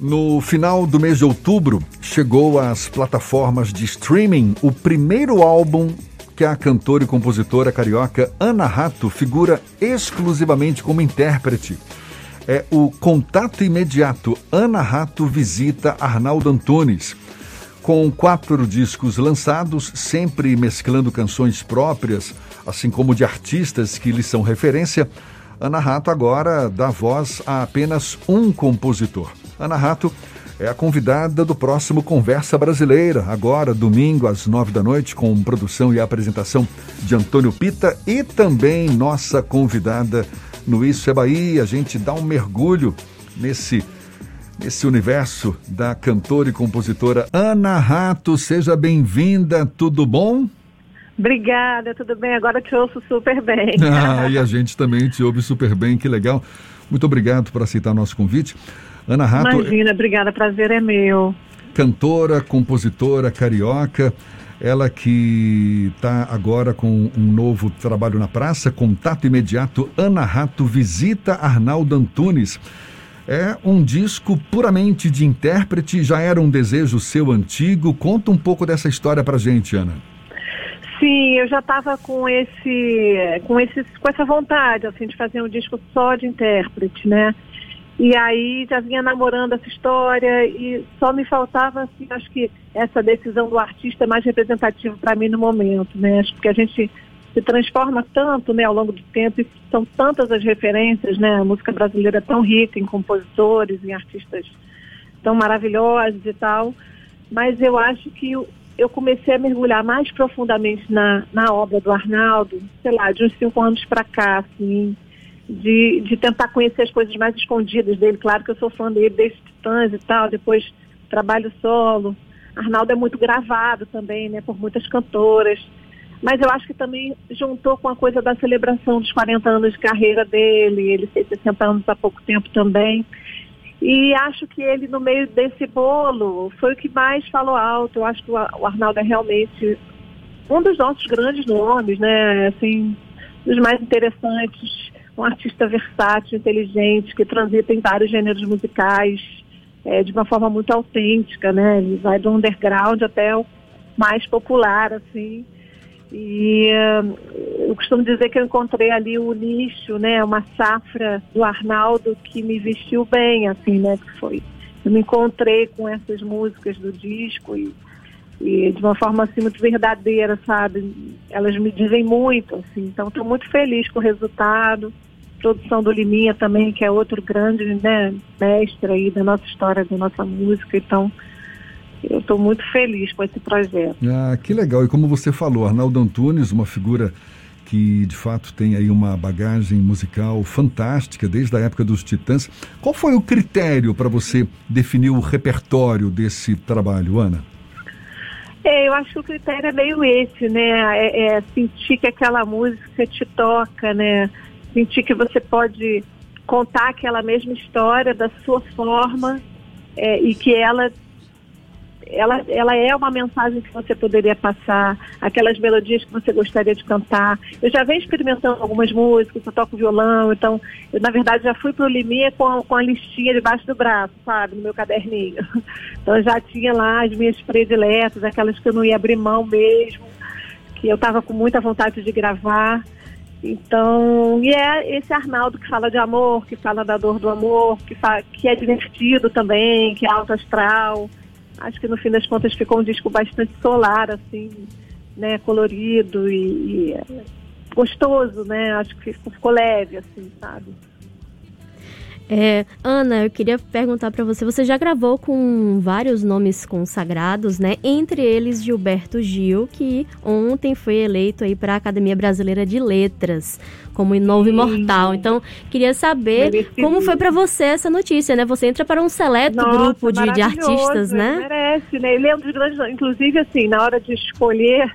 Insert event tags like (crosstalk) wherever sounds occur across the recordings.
No final do mês de outubro, chegou às plataformas de streaming o primeiro álbum que a cantora e compositora carioca Ana Rato figura exclusivamente como intérprete. É o Contato Imediato. Ana Rato visita Arnaldo Antunes. Com quatro discos lançados, sempre mesclando canções próprias, assim como de artistas que lhe são referência, Ana Rato agora dá voz a apenas um compositor. Ana Rato é a convidada do próximo Conversa Brasileira, agora, domingo, às nove da noite, com produção e apresentação de Antônio Pita e também nossa convidada no Isso é Bahia. A gente dá um mergulho nesse, nesse universo da cantora e compositora Ana Rato. Seja bem-vinda, tudo bom? Obrigada, tudo bem? Agora te ouço super bem. (laughs) Ah, e a gente também te ouve super bem, que legal. Muito obrigado por aceitar nosso convite. Ana Rato. Imagina, obrigada, prazer é meu. Cantora, compositora carioca, ela que está agora com um novo trabalho na praça, Contato Imediato, Ana Rato visita Arnaldo Antunes. É um disco puramente de intérprete, já era um desejo seu antigo. Conta um pouco dessa história pra gente, Ana. Sim, eu já estava com esse, com esse, com essa vontade assim de fazer um disco só de intérprete, né? E aí já vinha namorando essa história e só me faltava, assim, acho que essa decisão do artista é mais representativa para mim no momento, né? Acho que a gente se transforma tanto, né, ao longo do tempo e são tantas as referências, né? A música brasileira é tão rica em compositores, em artistas tão maravilhosos e tal. Mas eu acho que eu comecei a mergulhar mais profundamente na, na obra do Arnaldo, sei lá, de uns cinco anos para cá, assim, de, de tentar conhecer as coisas mais escondidas dele. Claro que eu sou fã dele desde Titãs e tal, depois trabalho solo. Arnaldo é muito gravado também, né, por muitas cantoras. Mas eu acho que também juntou com a coisa da celebração dos 40 anos de carreira dele, ele fez 60 anos há pouco tempo também. E acho que ele, no meio desse bolo, foi o que mais falou alto. Eu acho que o Arnaldo é realmente um dos nossos grandes nomes, né? Assim, dos mais interessantes. Um artista versátil, inteligente, que transita em vários gêneros musicais é, de uma forma muito autêntica, né? Ele vai do underground até o mais popular, assim. E uh, eu costumo dizer que eu encontrei ali o nicho, né, uma safra do Arnaldo que me vestiu bem, assim, né, que foi. Eu me encontrei com essas músicas do disco e, e de uma forma assim muito verdadeira, sabe? Elas me dizem muito, assim. Então estou muito feliz com o resultado. Produção do Liminha também, que é outro grande, né, mestre aí da nossa história, da nossa música. Então eu estou muito feliz com esse projeto. Ah, que legal. E como você falou, Arnaldo Antunes, uma figura que de fato tem aí uma bagagem musical fantástica desde a época dos Titãs. Qual foi o critério para você definir o repertório desse trabalho, Ana? É, eu acho que o critério é meio esse, né? É, é sentir que aquela música te toca, né? Sentir que você pode contar aquela mesma história da sua forma é, e que ela ela, ela é uma mensagem que você poderia passar, aquelas melodias que você gostaria de cantar. Eu já venho experimentando algumas músicas, eu toco violão, então, eu, na verdade, já fui para o Limia com, com a listinha debaixo do braço, sabe, no meu caderninho. (laughs) Então, eu já tinha lá as minhas prediletas, aquelas que eu não ia abrir mão mesmo, que eu estava com muita vontade de gravar. Então, e é esse Arnaldo que fala de amor, que fala da dor do amor, que, fala, que é divertido também, que é alto astral acho que no fim das contas ficou um disco bastante solar, assim, né, colorido e, e gostoso, né? Acho que ficou leve, assim, sabe? É, Ana, eu queria perguntar para você, você já gravou com vários nomes consagrados, né? Entre eles Gilberto Gil, que ontem foi eleito aí para a Academia Brasileira de Letras como novo imortal. Então, queria saber como foi para você essa notícia, né? Você entra para um seleto Nossa, grupo de, de, artistas, né? Merece, né? Ele é um dos grandes, inclusive assim, na hora de escolher,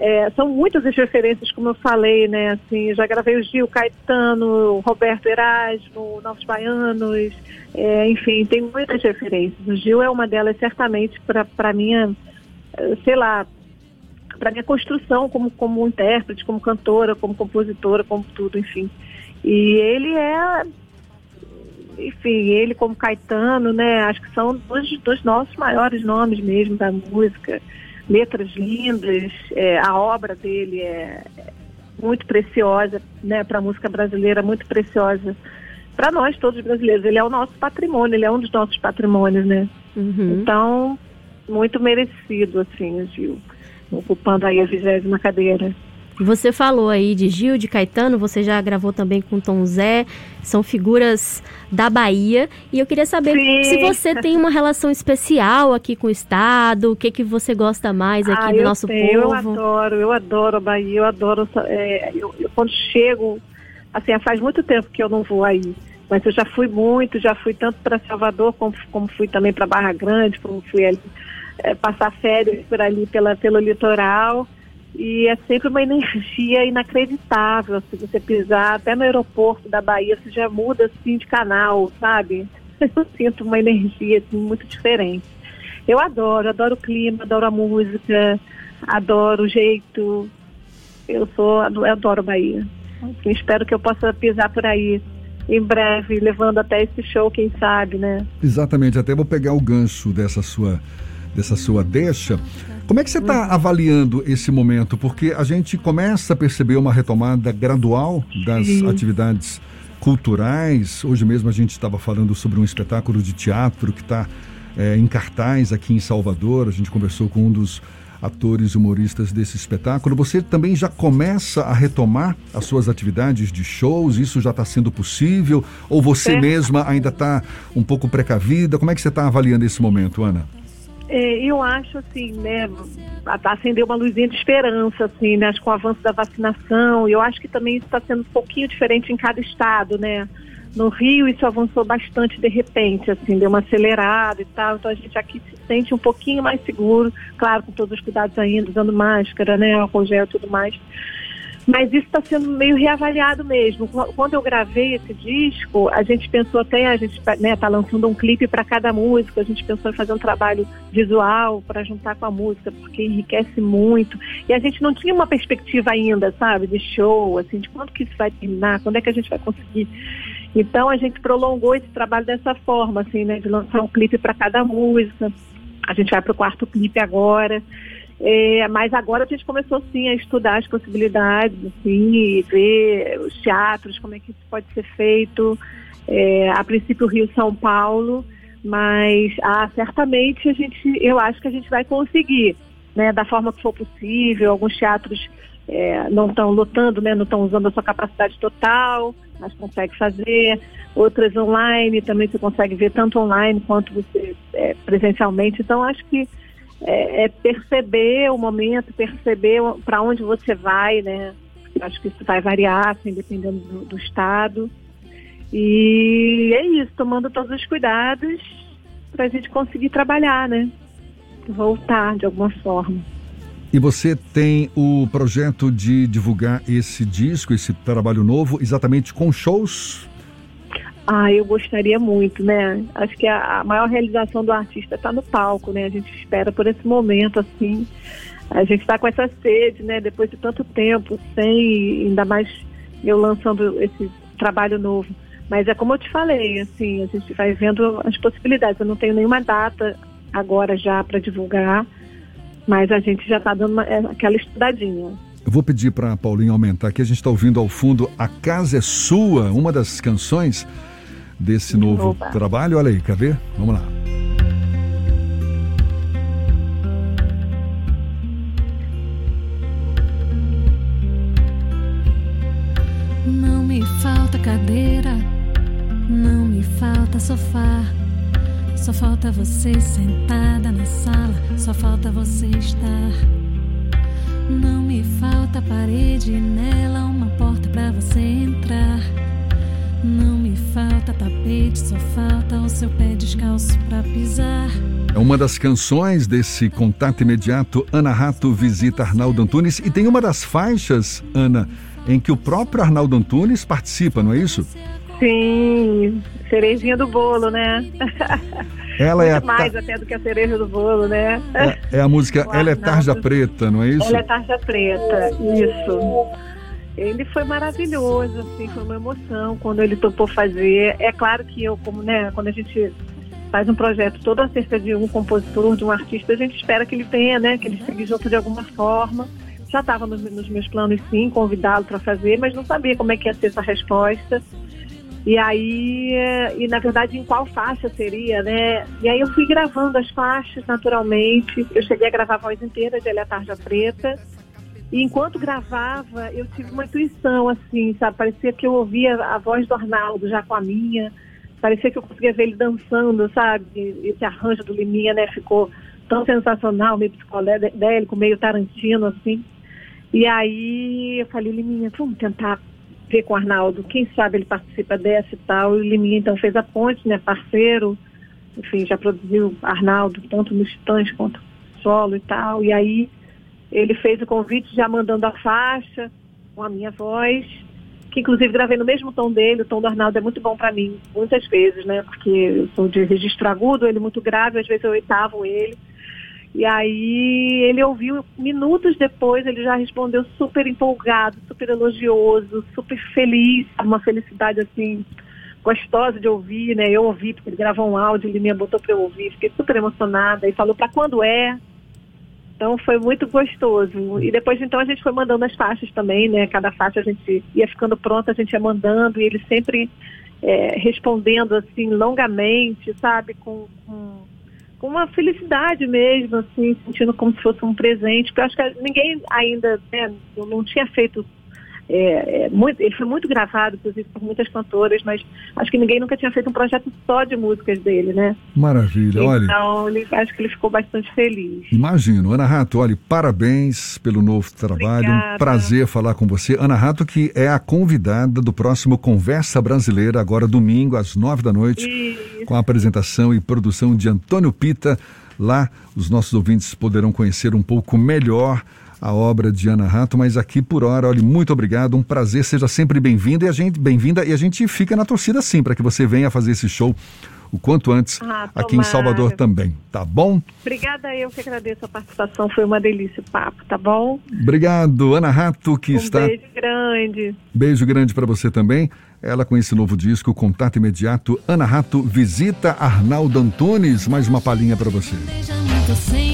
é, são muitas as referências, como eu falei, né? Assim, já gravei o Gil, Caetano, Roberto Erasmo, Novos Baianos, é, enfim, tem muitas referências. O Gil é uma delas, certamente, para minha, sei lá, para minha construção como, como intérprete, como cantora, como compositora, como tudo, enfim. E ele é enfim, ele como Caetano, né? Acho que são dois dos nossos maiores nomes mesmo da música. Letras lindas, é, a obra dele é muito preciosa, né? Para a música brasileira, muito preciosa para nós todos brasileiros. Ele é o nosso patrimônio, ele é um dos nossos patrimônios, né? Uhum. Então, muito merecido, assim, o Gil, ocupando aí a vigésima cadeira. Você falou aí de Gil, de Caetano, você já gravou também com Tom Zé, são figuras da Bahia. E eu queria saber Sim. se você tem uma relação especial aqui com o Estado, o que, que você gosta mais aqui ah, do nosso tenho, povo. Eu adoro, eu adoro a Bahia, eu adoro. É, eu, eu, quando chego, assim, faz muito tempo que eu não vou aí. Mas eu já fui muito, já fui tanto para Salvador como, como fui também para Barra Grande, como fui ali, é, passar férias por ali pela, pelo litoral. E é sempre uma energia inacreditável. Se você pisar até no aeroporto da Bahia, você já muda assim de canal, sabe? (laughs) Eu sinto uma energia assim, muito diferente. Eu adoro, adoro o clima, adoro a música, adoro o jeito. Eu sou, eu adoro Bahia. Espero que eu possa pisar por aí em breve, levando até esse show, quem sabe, né? Exatamente, até vou pegar o gancho dessa sua, dessa sua deixa. Como é que você está avaliando esse momento? Porque a gente começa a perceber uma retomada gradual das Sim. atividades culturais. Hoje mesmo a gente estava falando sobre um espetáculo de teatro que está é, em cartaz aqui em Salvador. A gente conversou com um dos atores humoristas desse espetáculo. Você também já começa a retomar as suas atividades de shows? Isso já está sendo possível? Ou você é. mesma ainda está um pouco precavida? Como é que você está avaliando esse momento, Ana? É, eu acho assim, né, acendeu uma luzinha de esperança, assim, né, com o avanço da vacinação. Eu acho que também isso está sendo um pouquinho diferente em cada estado, né? No Rio isso avançou bastante de repente, assim, deu uma acelerada e tal, então a gente aqui se sente um pouquinho mais seguro, claro, com todos os cuidados ainda, usando máscara, né, álcool gel e tudo mais. Mas isso está sendo meio reavaliado mesmo. Quando eu gravei esse disco, a gente pensou até, a gente está né, tá lançando um clipe para cada música, a gente pensou em fazer um trabalho visual para juntar com a música, porque enriquece muito. E a gente não tinha uma perspectiva ainda, sabe, de show, assim, de quando que isso vai terminar, quando é que a gente vai conseguir então a gente prolongou esse trabalho dessa forma, assim, né, de lançar um clipe para cada música. A gente vai para o quarto clipe agora. É, mas agora a gente começou sim a estudar as possibilidades, assim, ver os teatros, como é que isso pode ser feito. É, a princípio Rio São Paulo, mas ah, certamente a gente, eu acho que a gente vai conseguir, né, da forma que for possível. Alguns teatros é, não estão lotando, né, não estão usando a sua capacidade total, mas consegue fazer. Outras online também você consegue ver tanto online quanto você é, presencialmente. Então acho que é, é perceber o momento, perceber para onde você vai, né? Acho que isso vai variar, assim, dependendo do, do estado. E é isso, tomando todos os cuidados para a gente conseguir trabalhar, né? Voltar de alguma forma. E você tem o projeto de divulgar esse disco, esse trabalho novo, exatamente com shows? Ah, eu gostaria muito, né? Acho que a, a maior realização do artista está no palco, né? A gente espera por esse momento, assim. A gente está com essa sede, né? Depois de tanto tempo, sem, ainda mais eu lançando esse trabalho novo. Mas é como eu te falei, assim, a gente vai vendo as possibilidades. Eu não tenho nenhuma data agora já para divulgar mas a gente já está dando uma, é, aquela estudadinha. Eu vou pedir para a Paulinha aumentar aqui. A gente está ouvindo ao fundo A Casa é Sua, uma das canções desse novo Opa. trabalho. Olha aí, quer ver? Vamos lá. Não me falta cadeira, não me falta sofá. Só falta você sentada na sala, só falta você estar. Não me falta parede nela, uma porta para você entrar. Não me falta tapete, só falta o seu pé descalço para pisar. É uma das canções desse contato imediato. Ana Rato visita Arnaldo Antunes e tem uma das faixas, Ana, em que o próprio Arnaldo Antunes participa, não é isso? Sim, cerejinha do bolo, né? Ela é a mais até do que a cereja do bolo, né? É, é a música Ela é Tarja Preta, não é isso? Ela é Tarja Preta, isso. Ele foi maravilhoso, assim, foi uma emoção quando ele topou fazer. É claro que eu, como, né, quando a gente faz um projeto todo acerca de um compositor, de um artista, a gente espera que ele tenha, né, que ele esteja junto de alguma forma. Já estava nos, nos, meus planos, sim, convidá-lo para fazer, mas não sabia como é que ia ser essa resposta. E aí, e na verdade, em qual faixa seria, né? E aí eu fui gravando as faixas naturalmente. Eu cheguei a gravar a voz inteira de Elia Tarja Preta. E enquanto gravava, eu tive uma intuição, assim, sabe? Parecia que eu ouvia a voz do Arnaldo já com a minha. Parecia que eu conseguia ver ele dançando, sabe? Esse arranjo do Liminha, né? Ficou tão sensacional, meio psicodélico, meio tarantino, assim. E aí eu falei, Liminha, vamos tentar ver com o Arnaldo. Quem sabe ele participa dessa e tal. E o Liminha, então, fez a ponte, né? Parceiro. Enfim, já produziu Arnaldo, tanto nos Titãs quanto solo e tal. E aí ele fez o convite já mandando a faixa com a minha voz, que inclusive gravei no mesmo tom dele. O tom do Arnaldo é muito bom para mim, muitas vezes, né? Porque eu sou de registro agudo, ele muito grave, às vezes eu oitavo ele. E aí ele ouviu minutos depois, ele já respondeu super empolgado, super elogioso, super feliz, uma felicidade assim gostosa de ouvir, né? Eu ouvi porque ele gravou um áudio, ele me botou para eu ouvir, fiquei super emocionada e falou para quando é, então foi muito gostoso. E depois então a gente foi mandando as faixas também, né? Cada faixa a gente ia ficando pronta, a gente ia mandando e ele sempre é, respondendo assim longamente, sabe? Com, com, uma felicidade mesmo, assim, sentindo como se fosse um presente. Porque eu acho que ninguém ainda né, não tinha feito é, é, muito, ele foi muito gravado, inclusive, por muitas cantoras, mas acho que ninguém nunca tinha feito um projeto só de músicas dele, né? Maravilha, então, olha. Então, acho que ele ficou bastante feliz. Imagino. Ana Rato, olha, parabéns pelo novo trabalho. Obrigada. Um prazer falar com você. Ana Rato, que é a convidada do próximo Conversa Brasileira, agora domingo, às nove da noite, Isso. com a apresentação e produção de Antônio Pita. Lá, os nossos ouvintes poderão conhecer um pouco melhor a obra de Ana Rato, mas aqui por hora, olha, muito obrigado, um prazer, seja sempre bem-vinda e a gente bem-vinda e a gente fica na torcida sim para que você venha fazer esse show o quanto antes ah, aqui em Salvador também, tá bom? Obrigada, eu que agradeço a participação, foi uma delícia o papo, tá bom? Obrigado, Ana Rato, que um está... Um beijo grande. Beijo grande para você também. Ela com esse novo disco, Contato Imediato, Ana Rato visita Arnaldo Antunes, mais uma palhinha para você. Beija muito sem